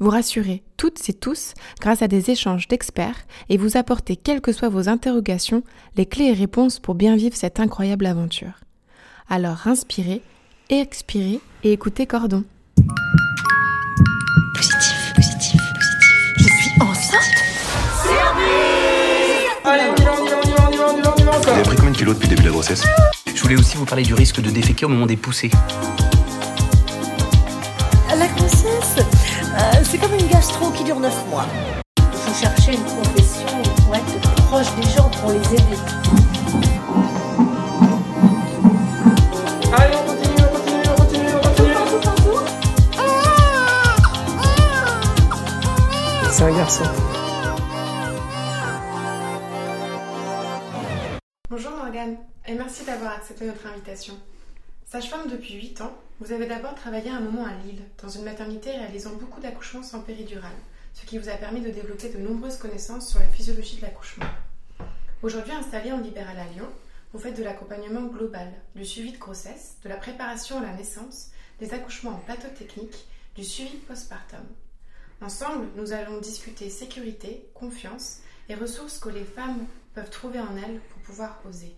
Vous rassurer toutes et tous grâce à des échanges d'experts et vous apporter, quelles que soient vos interrogations, les clés et réponses pour bien vivre cette incroyable aventure. Alors inspirez, expirez et écoutez Cordon. Positif, positif, positif. Je suis enceinte Allez, on y va, on y va, on y va, on y va, on y va, on y va Vous encore. avez pris combien de kilos depuis le début de la grossesse? Je voulais aussi vous parler du risque de déféquer au moment des poussées. C'est comme une gastro qui dure 9 mois. Il faut chercher une profession pour être proche des gens, pour les aider. Allez, on continue, on continue, on continue, on continue. C'est un garçon. Bonjour Morgane, et merci d'avoir accepté notre invitation. Sage-femme depuis 8 ans, vous avez d'abord travaillé un moment à Lille, dans une maternité réalisant beaucoup d'accouchements sans péridurale, ce qui vous a permis de développer de nombreuses connaissances sur la physiologie de l'accouchement. Aujourd'hui installée en libéral à Lyon, vous faites de l'accompagnement global, du suivi de grossesse, de la préparation à la naissance, des accouchements en plateau technique, du suivi postpartum. Ensemble, nous allons discuter sécurité, confiance et ressources que les femmes peuvent trouver en elles pour pouvoir oser.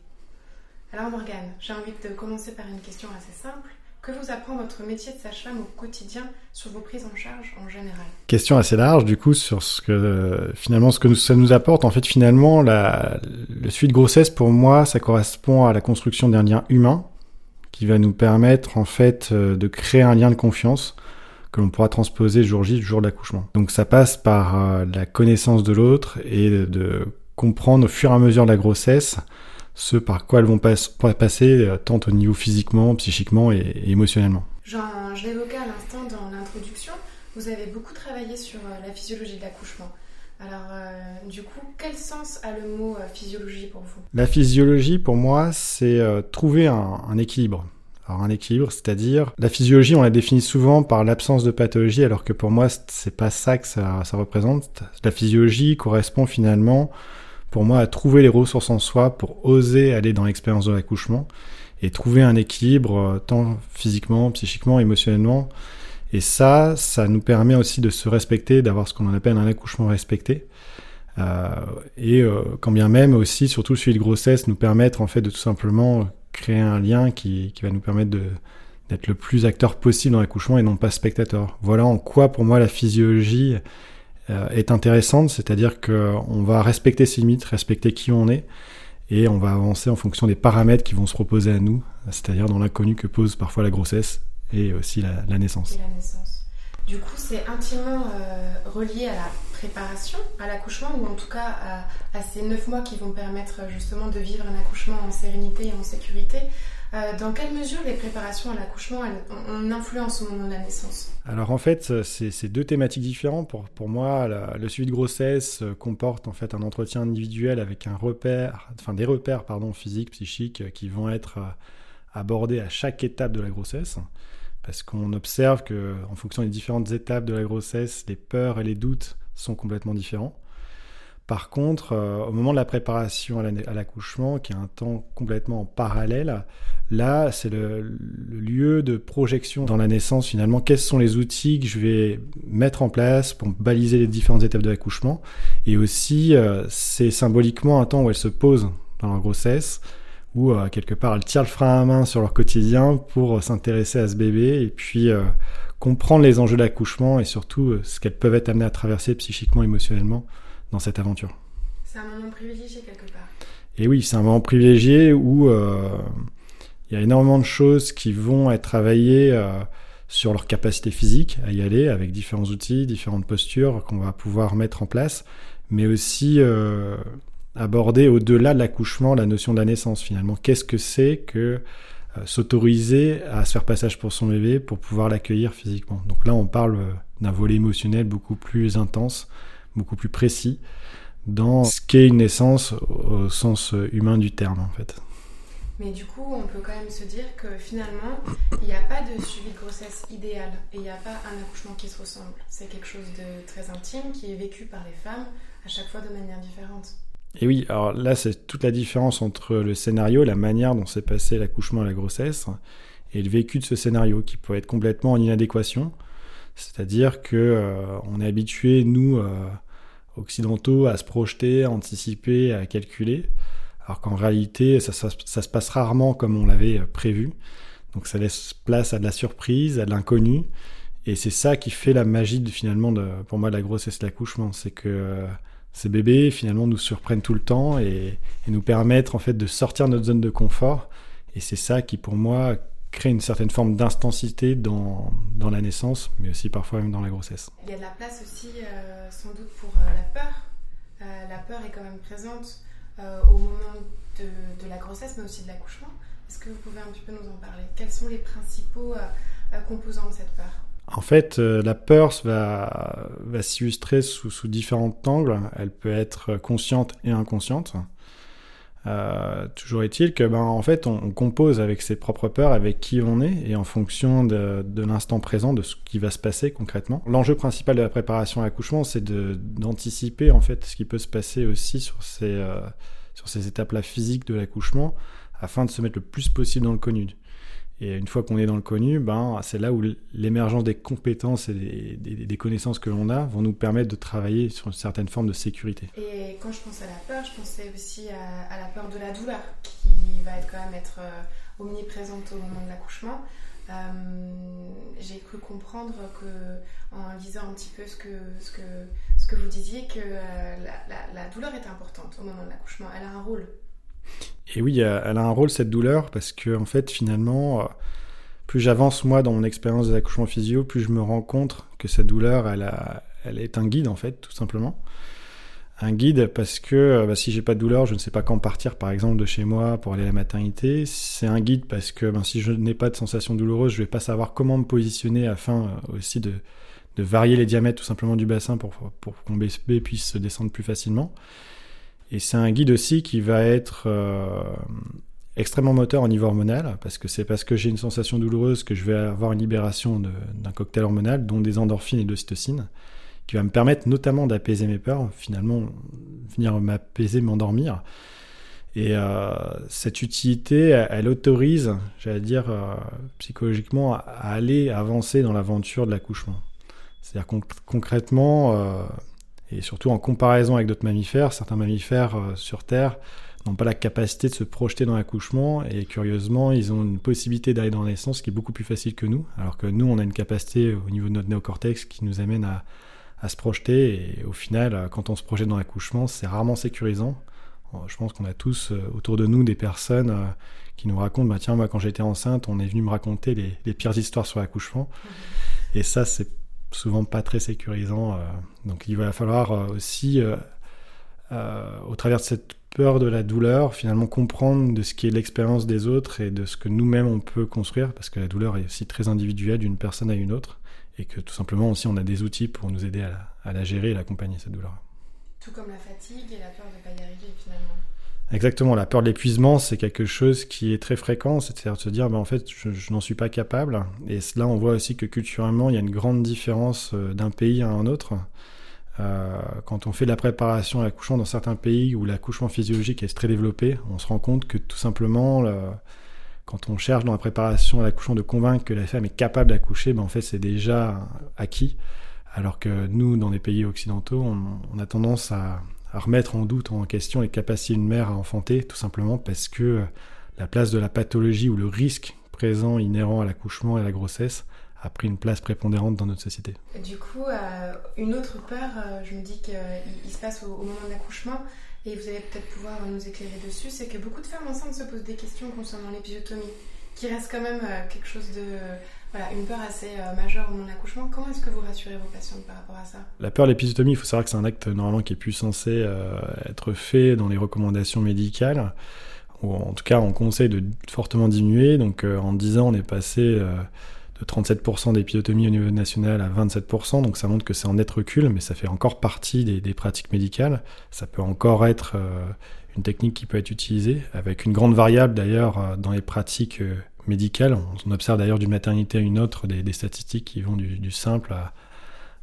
Alors Morgane, j'ai envie de commencer par une question assez simple. Que vous apprend votre métier de sage-femme au quotidien sur vos prises en charge en général? Question assez large du coup sur ce que finalement ce que ça nous apporte en fait finalement la, le suivi de grossesse pour moi ça correspond à la construction d'un lien humain qui va nous permettre en fait euh, de créer un lien de confiance que l'on pourra transposer jour J, jour de l'accouchement. Donc ça passe par euh, la connaissance de l'autre et de comprendre au fur et à mesure de la grossesse ce par quoi elles vont pas- pas passer euh, tant au niveau physiquement, psychiquement et- et émotionnellement. Genre, je l'évoquais à l'instant dans l'introduction, vous avez beaucoup travaillé sur euh, la physiologie de l'accouchement. Alors, euh, du coup, quel sens a le mot euh, physiologie pour vous? La physiologie, pour moi, c'est euh, trouver un, un équilibre. Alors un équilibre, c'est-à-dire la physiologie, on la définit souvent par l'absence de pathologie, alors que pour moi, c'est- c'est pas ça que ça, ça représente. La physiologie correspond finalement, pour moi, à trouver les ressources en soi pour oser aller dans l'expérience de l'accouchement et trouver un équilibre euh, tant physiquement, psychiquement, émotionnellement. Et ça, ça nous permet aussi de se respecter, d'avoir ce qu'on appelle un accouchement respecté. Euh, et euh, quand bien même aussi, surtout suivi de grossesse, nous permettre en fait de tout simplement créer un lien qui, va nous permettre d'être le plus acteur possible dans l'accouchement et non pas spectateur. Voilà en quoi pour moi la physiologie est intéressante, c'est-à-dire que on va respecter ses limites, respecter qui on est, et on va avancer en fonction des paramètres qui vont se proposer à nous, c'est-à-dire dans l'inconnu que pose parfois la grossesse et aussi la, naissance. et la naissance Du coup, c'est intimement euh, relié à la préparation à l'accouchement, ou en tout cas à, à ces neuf mois qui vont permettre euh, justement de vivre un accouchement en sérénité et en sécurité. Euh, dans quelle mesure les préparations à l'accouchement ont influence au moment de la naissance? Alors en fait, c'est c'est deux thématiques différentes. Pour, moi, le suivi de grossesse euh, comporte en fait un entretien individuel avec un repère, enfin des repères pardon physiques, psychiques euh, qui vont être euh, abordés à chaque étape de la grossesse, parce qu'on observe que en fonction des différentes étapes de la grossesse, les peurs et les doutes sont complètement différents. Par contre, euh, au moment de la préparation à la- à l'accouchement, qui est un temps complètement en parallèle, Là, c'est le, lieu de projection dans la naissance finalement. Quels sont les outils que je vais mettre en place pour baliser les différentes étapes de l'accouchement Et aussi, euh, c'est symboliquement un temps où elles se posent dans leur grossesse, où euh, quelque part elles tirent le frein à main sur leur quotidien pour s'intéresser à ce bébé et puis comprendre les enjeux de l'accouchement et surtout ce qu'elles peuvent être amenées à traverser psychiquement, émotionnellement dans cette aventure. C'est un moment privilégié quelque part. Et oui, c'est un moment privilégié où euh, il y a énormément de choses qui vont être travaillées euh, sur leur capacité physique à y aller avec différents outils, différentes postures qu'on va pouvoir mettre en place, mais aussi euh, aborder au-delà de l'accouchement la notion de la naissance finalement. Qu'est-ce que c'est que euh, s'autoriser à se faire passage pour son bébé pour pouvoir l'accueillir physiquement? Donc là, on parle d'un volet émotionnel beaucoup plus intense, beaucoup plus précis dans ce qu'est une naissance au sens humain du terme en fait. Mais du coup, on peut quand même se dire que finalement, il n'y a pas de suivi de grossesse idéal et il n'y a pas un accouchement qui se ressemble. C'est quelque chose de très intime qui est vécu par les femmes à chaque fois de manière différente. Et oui, alors là, c'est toute la différence entre le scénario, la manière dont s'est passé l'accouchement et la grossesse, et le vécu de ce scénario qui peut être complètement en inadéquation. C'est-à-dire que euh, on est habitué, nous, euh, occidentaux, à se projeter, à anticiper, à calculer, alors qu'en réalité, ça, se passe rarement comme on l'avait euh, prévu. Donc ça laisse place à de la surprise, à de l'inconnu, et c'est ça qui fait la magie de, finalement, pour moi, de la grossesse et l'accouchement, c'est que ces bébés finalement nous surprennent tout le temps et, et, nous permettent en fait de sortir de notre zone de confort. Et c'est ça qui, pour moi, crée une certaine forme d'intensité dans, dans, la naissance, mais aussi parfois même dans la grossesse. Il y a de la place aussi euh, sans doute pour euh, la peur. Euh, la peur est quand même présente au moment de, de, la grossesse, mais aussi de l'accouchement. Est-ce que vous pouvez un petit peu nous en parler? Quels sont les principaux composants de cette peur? En fait, la peur va, va s'illustrer sous, sous différents angles. Elle peut être consciente et inconsciente. Euh, toujours est-il que, ben, en fait, on, compose avec ses propres peurs, avec qui on est, et en fonction de, de l'instant présent, de ce qui va se passer concrètement. L'enjeu principal de la préparation à l'accouchement, c'est d'anticiper en fait ce qui peut se passer aussi sur ces, euh, sur ces étapes-là physiques de l'accouchement, afin de se mettre le plus possible dans le connu. Et une fois qu'on est dans le connu, ben, c'est là où l'émergence des compétences et des, connaissances que l'on a vont nous permettre de travailler sur une certaine forme de sécurité. Et quand je pense à la peur, je pensais aussi à, la peur de la douleur, qui va quand même être euh, omniprésente au moment de l'accouchement. Euh, J'ai cru comprendre que, en lisant un petit peu ce que, ce que, ce que vous disiez, que euh, la douleur est importante au moment de l'accouchement. Elle a un rôle. Et oui, elle a un rôle cette douleur parce que en fait finalement, euh, plus j'avance moi dans mon expérience des accouchements physio, plus je me rends compte que cette douleur, elle, est un guide en fait, tout simplement. Un guide parce que euh, bah, si j'ai pas de douleur, je ne sais pas quand partir par exemple de chez moi pour aller à la maternité. C'est un guide parce que ben, si je n'ai pas de sensation douloureuse, je vais pas savoir comment me positionner afin euh, aussi de, varier les diamètres tout simplement du bassin pour, pour que mon bébé puisse descendre plus facilement. Et c'est un guide aussi qui va être euh, extrêmement moteur au niveau hormonal, parce que c'est parce que j'ai une sensation douloureuse que je vais avoir une libération d'un cocktail hormonal, dont des endorphines et de cytocine, qui va me permettre notamment d'apaiser mes peurs, finalement venir m'apaiser, m'endormir. Et euh, cette utilité, elle, autorise, j'allais dire, euh, psychologiquement, à aller avancer dans l'aventure de l'accouchement. C'est-à-dire conc concrètement, et surtout en comparaison avec d'autres mammifères, certains mammifères euh, sur Terre n'ont pas la capacité de se projeter dans l'accouchement et curieusement, ils ont une possibilité d'aller dans la naissance qui est beaucoup plus facile que nous, alors que nous, on a une capacité au niveau de notre néocortex qui nous amène à, à se projeter et au final, euh, quand on se projette dans l'accouchement, c'est rarement sécurisant. Euh, je pense qu'on a tous autour de nous des personnes qui nous racontent, bah tiens, moi quand j'étais enceinte, on est venu me raconter les, les pires histoires sur l'accouchement. Mmh. Et ça, c'est souvent pas très sécurisant. Euh, donc il va falloir euh, aussi, euh, au travers de cette peur de la douleur, finalement comprendre de ce qui est l'expérience des autres et de ce que nous-mêmes on peut construire, parce que la douleur est aussi très individuelle d'une personne à une autre, et que tout simplement aussi on a des outils pour nous aider à la, gérer et l'accompagner, cette douleur. Tout comme la fatigue et la peur de ne pas y arriver finalement. Exactement, la peur de l'épuisement, c'est quelque chose qui est très fréquent, c'est-à-dire de se dire, ben, en fait, je, n'en suis pas capable. Et là, on voit aussi que culturellement, il y a une grande différence d'un pays à un autre. Euh, quand on fait de la préparation à l'accouchement dans certains pays où l'accouchement physiologique est très développé, on se rend compte que tout simplement, le, quand on cherche dans la préparation à l'accouchement de convaincre que la femme est capable d'accoucher, ben, en fait, c'est déjà acquis. Alors que nous, dans les pays occidentaux, on a tendance à à remettre en doute, en question les capacités d'une mère à enfanter, tout simplement parce que euh, la place de la pathologie ou le risque présent inhérent à l'accouchement et la grossesse a pris une place prépondérante dans notre société. Du coup, euh, une autre peur, euh, je me dis qu'il il se passe au, moment de l'accouchement, et vous allez peut-être pouvoir nous éclairer dessus, c'est que beaucoup de femmes enceintes se posent des questions concernant l'épisiotomie, qui reste quand même quelque chose de voilà, une peur assez euh, majeure au moment de l'accouchement. Comment est-ce que vous rassurez vos patientes par rapport à ça? La peur de l'épisiotomie, il faut savoir que c'est un acte normalement qui est plus censé euh, être fait dans les recommandations médicales, ou en tout cas on conseille de fortement diminuer. Donc euh, en 10 ans, on est passé de 37% d'épisiotomie au niveau national à 27%, donc ça montre que c'est en net recul, mais ça fait encore partie des, pratiques médicales. Ça peut encore être une technique qui peut être utilisée, avec une grande variable d'ailleurs dans les pratiques euh, On, observe d'ailleurs d'une maternité à une autre des, statistiques qui vont du, simple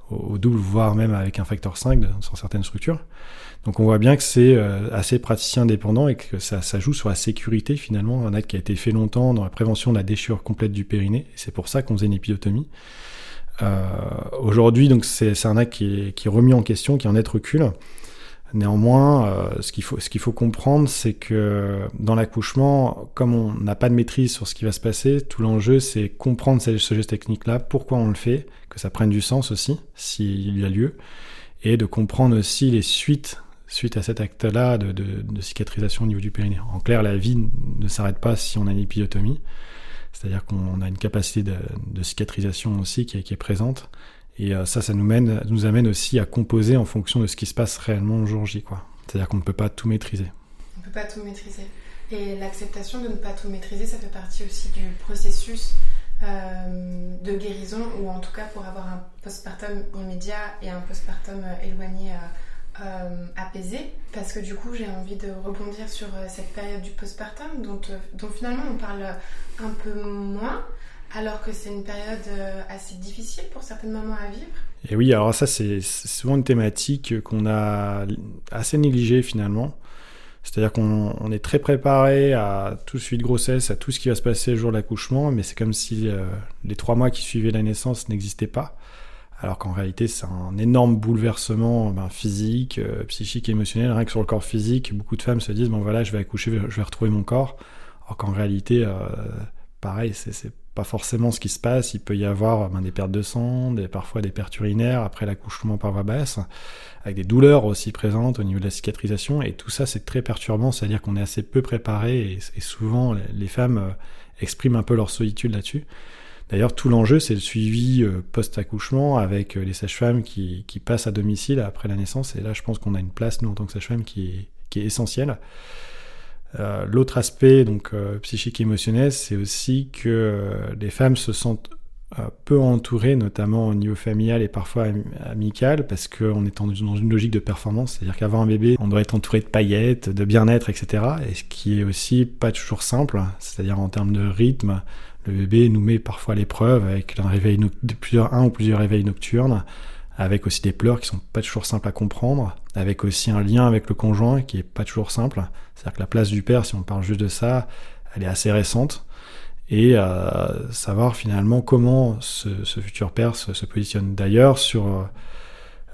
au, double, voire même avec un facteur 5 de, sur certaines structures. Donc on voit bien que c'est euh, assez praticien dépendant et que ça, joue sur la sécurité finalement, un acte qui a été fait longtemps dans la prévention de la déchirure complète du périnée. C'est pour ça qu'on faisait une épidotomie. Euh, Aujourd'hui, donc c'est un acte qui est, qui est, remis en question, qui est en net recul. Néanmoins, euh, ce qu'il faut, comprendre, c'est que dans l'accouchement, comme on n'a pas de maîtrise sur ce qui va se passer, tout l'enjeu, c'est comprendre ce, ce geste technique-là, pourquoi on le fait, que ça prenne du sens aussi, s'il y a lieu, et de comprendre aussi les suites suite à cet acte-là de, cicatrisation au niveau du périnée. En clair, la vie ne s'arrête pas si on a une épisiotomie, c'est-à-dire qu'on a une capacité de, cicatrisation aussi qui est, présente. Et euh, ça, ça nous, mène, nous amène aussi à composer en fonction de ce qui se passe réellement le jour J. C'est-à-dire qu'on ne peut pas tout maîtriser. On ne peut pas tout maîtriser. Et l'acceptation de ne pas tout maîtriser, ça fait partie aussi du processus euh, de guérison, ou en tout cas pour avoir un postpartum immédiat et un postpartum éloigné. Euh, euh, apaisé parce que du coup j'ai envie de rebondir sur cette période du postpartum dont finalement on parle un peu moins alors que c'est une période euh, assez difficile pour certaines mamans à vivre. Et oui, alors ça c'est souvent une thématique qu'on a assez négligée finalement. C'est-à-dire qu'on est très préparé à tout suite de grossesse, à tout ce qui va se passer le jour de l'accouchement, mais c'est comme si euh, les trois mois qui suivaient la naissance n'existaient pas alors qu'en réalité c'est un énorme bouleversement ben, physique, euh, psychique, émotionnel, rien que sur le corps physique, beaucoup de femmes se disent bon voilà je vais accoucher, je vais retrouver mon corps, alors qu'en réalité pareil c'est pas forcément ce qui se passe, il peut y avoir ben, des pertes de sang, des, parfois des pertes urinaires après l'accouchement par voie basse, avec des douleurs aussi présentes au niveau de la cicatrisation, et tout ça c'est très perturbant, c'est-à-dire qu'on est assez peu préparé, et, souvent les, femmes euh, expriment un peu leur solitude là-dessus. D'ailleurs, tout l'enjeu, c'est le suivi euh, post-accouchement avec euh, les sages-femmes qui, qui, passent à domicile après la naissance. Et là, je pense qu'on a une place, nous, en tant que sage-femme, qui qui est essentielle. Euh, L'autre aspect, donc euh, psychique et émotionnel, c'est aussi que euh, les femmes se sentent peu entourées, notamment au niveau familial et parfois am amical, parce qu'on est dans une logique de performance. C'est-à-dire qu'avant un bébé, on doit être entouré de paillettes, de bien-être, etc. Et ce qui est aussi pas toujours simple, c'est-à-dire en termes de rythme, le bébé nous met parfois l'épreuve avec un réveil plusieurs, un ou plusieurs réveils nocturnes, avec aussi des pleurs qui sont pas toujours simples à comprendre, avec aussi un lien avec le conjoint qui est pas toujours simple. C'est-à-dire que la place du père, si on parle juste de ça, elle est assez récente. Et euh, savoir finalement comment ce, ce futur père se, se positionne. D'ailleurs, sur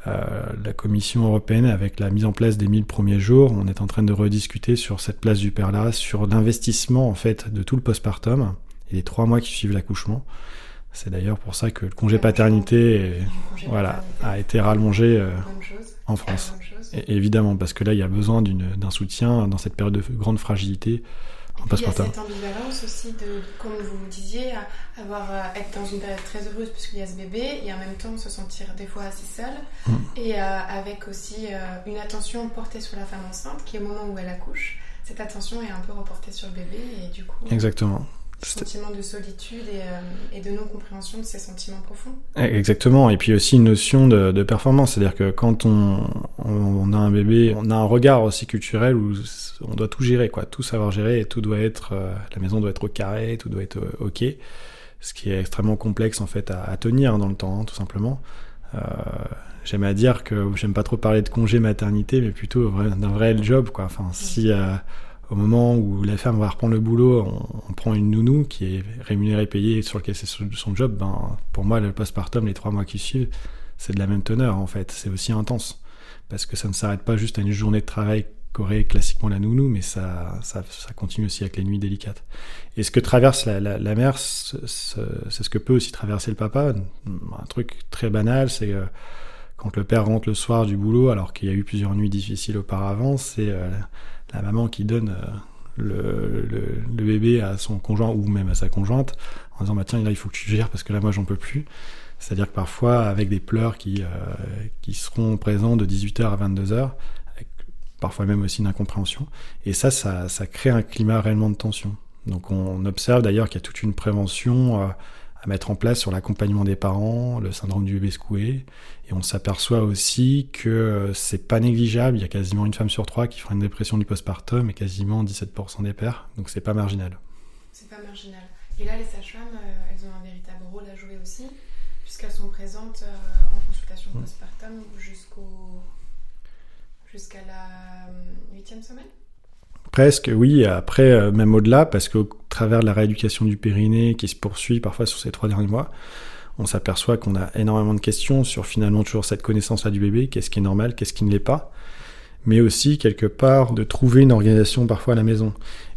euh, la Commission européenne, avec la mise en place des 1000 premiers jours, on est en train de rediscuter sur cette place du père-là, sur l'investissement en fait de tout le postpartum et les trois mois qui suivent l'accouchement. C'est d'ailleurs pour ça que le congé paternité est, voilà, paternité. a été rallongé euh, en France. Et, évidemment, parce que là, il y a besoin d'un soutien dans cette période de grande fragilité. En il y a cette ambivalence aussi de, comme vous disiez, avoir, euh, être dans une période très heureuse puisqu'il y a ce bébé et en même temps se sentir des fois assez seul mmh. et euh, avec aussi euh, une attention portée sur la femme enceinte qui au moment où elle accouche, cette attention est un peu reportée sur le bébé et du coup... Exactement sentiment de solitude et, euh, et de non-compréhension de ces sentiments profonds. Exactement, et puis aussi une notion de, de performance, c'est-à-dire que quand on, on, a un bébé, on a un regard aussi culturel où on doit tout gérer, quoi, tout savoir gérer, et tout doit être, euh, la maison doit être au carré, tout doit être euh, ok, ce qui est extrêmement complexe en fait à, à tenir dans le temps, hein, tout simplement. Euh, j'aime à dire que j'aime pas trop parler de congé maternité, mais plutôt d'un vrai job, quoi. Enfin, si au moment où la femme va reprendre le boulot, on, prend une nounou qui est rémunérée, payée, sur lequel c'est son job, ben, pour moi, le postpartum, les trois mois qui suivent, c'est de la même teneur, en fait. C'est aussi intense. Parce que ça ne s'arrête pas juste à une journée de travail qu'aurait classiquement la nounou, mais ça, ça, ça, continue aussi avec les nuits délicates. Et ce que traverse la, la, la mère, c'est ce que peut aussi traverser le papa. Un truc très banal, c'est euh, quand le père rentre le soir du boulot, alors qu'il y a eu plusieurs nuits difficiles auparavant, c'est euh, la maman qui donne euh, le, le, bébé à son conjoint ou même à sa conjointe en disant bah tiens là il faut que tu gères parce que là moi j'en peux plus. C'est à dire que parfois avec des pleurs qui, euh, qui seront présents de 18h à 22h avec parfois même aussi une incompréhension et ça, ça ça crée un climat réellement de tension. Donc on observe d'ailleurs qu'il y a toute une prévention euh, à mettre en place sur l'accompagnement des parents, le syndrome du bébé secoué. Et on s'aperçoit aussi que c'est pas négligeable. Il y a quasiment une femme sur trois qui fera une dépression du postpartum et quasiment 17% des pères. Donc c'est pas marginal. C'est pas marginal. Et là, les sages-femmes, euh, elles ont un véritable rôle à jouer aussi, puisqu'elles sont présentes euh, en consultation Mm. postpartum jusqu'au jusqu'à la euh, huitième semaine. Presque, oui. Après, euh, même au-delà, parce qu'au travers de la rééducation du périnée qui se poursuit parfois sur ces trois derniers mois, on s'aperçoit qu'on a énormément de questions sur finalement toujours cette connaissance-là du bébé, qu'est-ce qui est normal, qu'est-ce qui ne l'est pas, mais aussi quelque part de trouver une organisation parfois à la maison.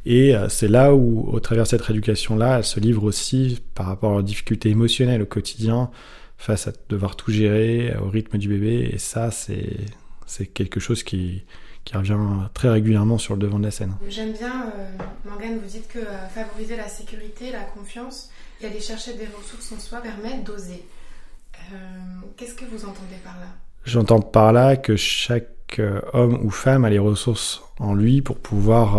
Et euh, c'est là où, au travers de cette rééducation-là, elle se livre aussi par rapport aux difficultés émotionnelles au quotidien, face à devoir tout gérer, au rythme du bébé, et ça, c'est c'est quelque chose qui, qui revient très régulièrement sur le devant de la scène. J'aime bien, euh, Morgane, vous dites que euh, favoriser la sécurité, la confiance et aller chercher des ressources en soi permet d'oser. Euh, Qu'est-ce que vous entendez par là? J'entends par là que chaque euh, homme ou femme a les ressources en lui pour pouvoir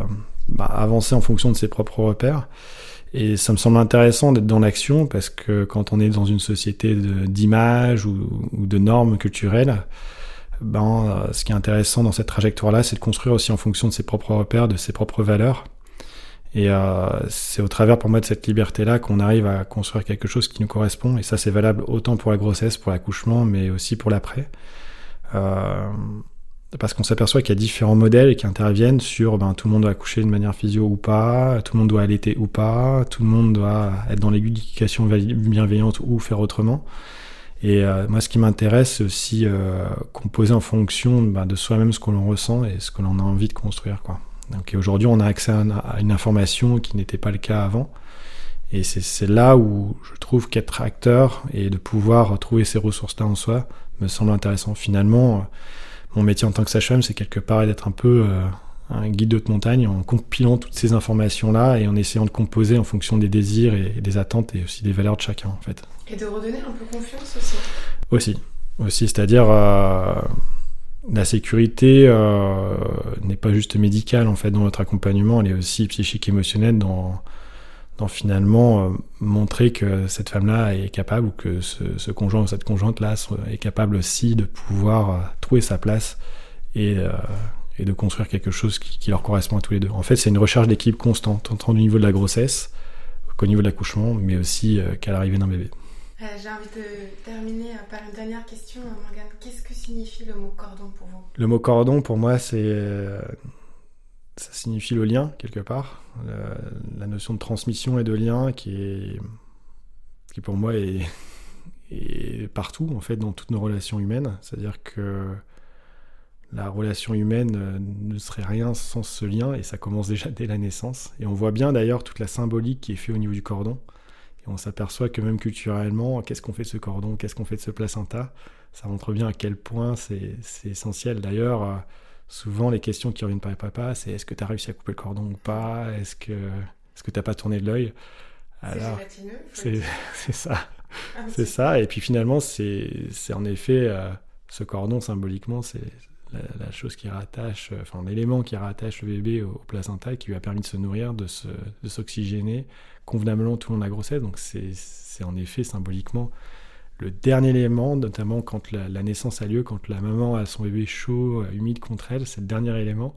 euh, bah, avancer en fonction de ses propres repères. Et ça me semble intéressant d'être dans l'action parce que quand on est dans une société de- d'image ou, ou de normes culturelles, ben, euh, ce qui est intéressant dans cette trajectoire-là, c'est de construire aussi en fonction de ses propres repères, de ses propres valeurs. Et euh, c'est au travers pour moi de cette liberté-là qu'on arrive à construire quelque chose qui nous correspond. Et ça, c'est valable autant pour la grossesse, pour l'accouchement, mais aussi pour l'après. Euh, parce qu'on s'aperçoit qu'il y a différents modèles qui interviennent sur ben, tout le monde doit accoucher de manière physio ou pas, tout le monde doit allaiter ou pas, tout le monde doit être dans l'éducation bienveillante ou faire autrement. Et euh, moi, ce qui m'intéresse, c'est aussi euh, composer en fonction ben, de soi-même ce que l'on ressent et ce que l'on a envie de construire. Donc aujourd'hui, on a accès à, un- à une information qui n'était pas le cas avant. Et c'est là où je trouve qu'être acteur et de pouvoir trouver ces ressources-là en soi me semble intéressant. Finalement, euh, mon métier en tant que sage-femme, c'est quelque part d'être un peu un guide de haute montagne en compilant toutes ces informations-là et en essayant de composer en fonction des désirs et, des attentes et aussi des valeurs de chacun, en fait. Et de redonner un peu confiance aussi. Aussi, aussi, c'est-à-dire euh, la sécurité euh, n'est pas juste médicale en fait dans notre accompagnement, elle est aussi psychique, émotionnelle dans, dans finalement euh, montrer que cette femme-là est capable ou que ce, ce conjoint ou cette conjointe-là est capable aussi de pouvoir trouver sa place et, et de construire quelque chose qui, qui leur correspond à tous les deux. En fait, c'est une recherche d'équilibre constante, tant au niveau de la grossesse qu'au niveau de l'accouchement, mais aussi euh, qu'à l'arrivée d'un bébé. Euh, J'ai envie de terminer euh, par une dernière question, Morgane. Qu'est-ce que signifie le mot cordon pour vous? Le mot cordon, pour moi, c'est ça signifie le lien quelque part, la notion de transmission et de lien qui est qui pour moi est, est partout en fait dans toutes nos relations humaines. C'est-à-dire que la relation humaine euh, ne serait rien sans ce lien et ça commence déjà dès la naissance. Et on voit bien d'ailleurs toute la symbolique qui est faite au niveau du cordon. Et on s'aperçoit que même culturellement, qu'est-ce qu'on fait de ce cordon, qu'est-ce qu'on fait de ce placenta, ça montre bien à quel point c'est essentiel. D'ailleurs, euh, souvent les questions qui reviennent par les papas, c'est est-ce que tu as réussi à couper le cordon ou pas? Est-ce que est-ce que t'as pas tourné de l'œil? C'est Alors, c'est ça. Un C'est ça, et puis finalement, c'est c'est en effet euh, ce cordon symboliquement, c'est la, chose qui rattache, euh, enfin l'élément qui rattache le bébé au, placenta, qui lui a permis de se nourrir, de s'oxygéner convenablement tout au long de la grossesse. Donc c'est en effet symboliquement le dernier élément, notamment quand la, naissance a lieu, quand la maman a son bébé chaud, euh, humide contre elle, c'est le dernier élément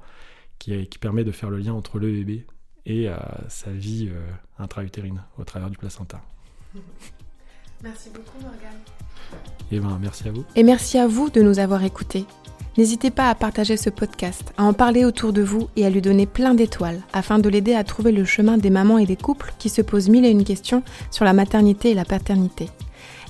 qui, qui permet de faire le lien entre le bébé et euh, sa vie euh, intra-utérine au travers du placenta. Merci beaucoup, Morgane. Et ben merci à vous. Et merci à vous de nous avoir écoutés. N'hésitez pas à partager ce podcast, à en parler autour de vous et à lui donner plein d'étoiles afin de l'aider à trouver le chemin des mamans et des couples qui se posent mille et une questions sur la maternité et la paternité.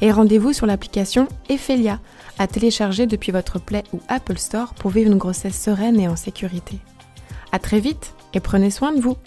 Et rendez-vous sur l'application Ephelia à télécharger depuis votre Play ou Apple Store pour vivre une grossesse sereine et en sécurité. À très vite et prenez soin de vous.